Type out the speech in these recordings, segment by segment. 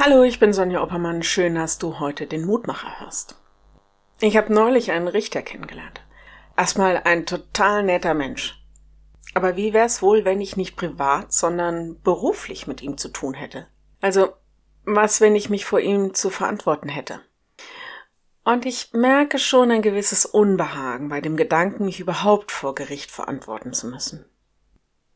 Hallo, ich bin Sonja Oppermann. Schön, dass du heute den Mutmacher hörst. Ich habe neulich einen Richter kennengelernt. Erstmal ein total netter Mensch. Aber wie wär's wohl, wenn ich nicht privat, sondern beruflich mit ihm zu tun hätte? Also, was, wenn ich mich vor ihm zu verantworten hätte? Und ich merke schon ein gewisses Unbehagen bei dem Gedanken, mich überhaupt vor Gericht verantworten zu müssen.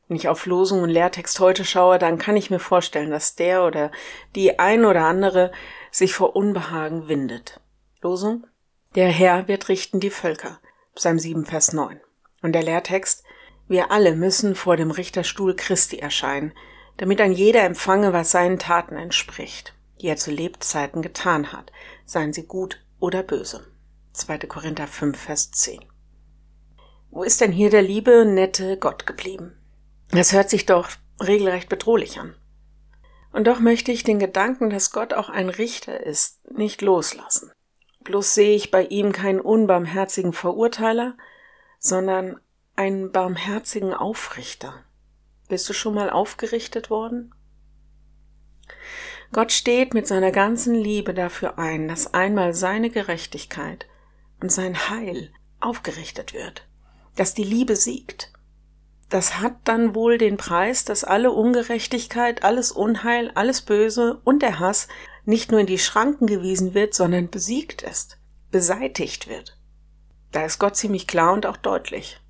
Wenn ich auf Losung und Lehrtext heute schaue, dann kann ich mir vorstellen, dass der oder die ein oder andere sich vor Unbehagen windet. Losung? Der Herr wird richten die Völker. Psalm 7, Vers 9. Und der Lehrtext? Wir alle müssen vor dem Richterstuhl Christi erscheinen, damit ein jeder empfange, was seinen Taten entspricht, die er zu Lebzeiten getan hat, seien sie gut oder böse. 2. Korinther 5, Vers 10. Wo ist denn hier der liebe, nette Gott geblieben? Das hört sich doch regelrecht bedrohlich an. Und doch möchte ich den Gedanken, dass Gott auch ein Richter ist, nicht loslassen. Bloß sehe ich bei ihm keinen unbarmherzigen Verurteiler, sondern einen barmherzigen Aufrichter. Bist du schon mal aufgerichtet worden? Gott steht mit seiner ganzen Liebe dafür ein, dass einmal seine Gerechtigkeit und sein Heil aufgerichtet wird, dass die Liebe siegt das hat dann wohl den Preis, dass alle Ungerechtigkeit, alles Unheil, alles Böse und der Hass nicht nur in die Schranken gewiesen wird, sondern besiegt ist, beseitigt wird. Da ist Gott ziemlich klar und auch deutlich.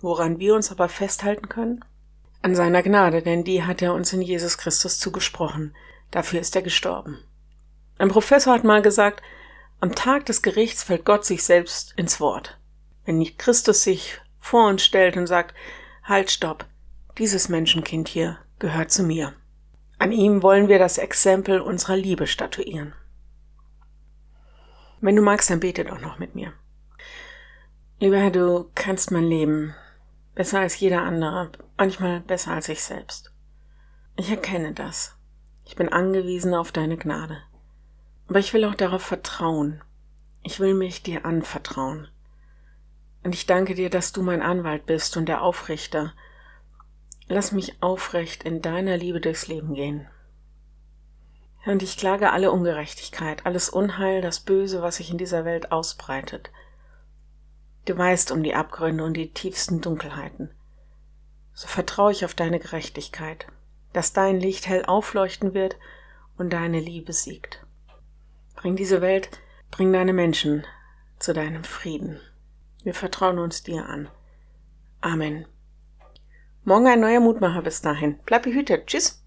Woran wir uns aber festhalten können? An seiner Gnade, denn die hat er uns in Jesus Christus zugesprochen. Dafür ist er gestorben. Ein Professor hat mal gesagt, am Tag des Gerichts fällt Gott sich selbst ins Wort. Wenn nicht Christus sich vor uns stellt und sagt, Halt, stopp. Dieses Menschenkind hier gehört zu mir. An ihm wollen wir das Exempel unserer Liebe statuieren. Wenn du magst, dann bete doch noch mit mir. Lieber Herr, du kennst mein Leben besser als jeder andere, manchmal besser als ich selbst. Ich erkenne das. Ich bin angewiesen auf deine Gnade. Aber ich will auch darauf vertrauen. Ich will mich dir anvertrauen. Und ich danke dir, dass du mein Anwalt bist und der Aufrichter. Lass mich aufrecht in deiner Liebe durchs Leben gehen. Und ich klage alle Ungerechtigkeit, alles Unheil, das Böse, was sich in dieser Welt ausbreitet. Du weißt um die Abgründe und die tiefsten Dunkelheiten. So vertraue ich auf deine Gerechtigkeit, dass dein Licht hell aufleuchten wird und deine Liebe siegt. Bring diese Welt, bring deine Menschen zu deinem Frieden. Wir vertrauen uns dir an. Amen. Morgen ein neuer Mutmacher bis dahin. Bleib behütet. Tschüss.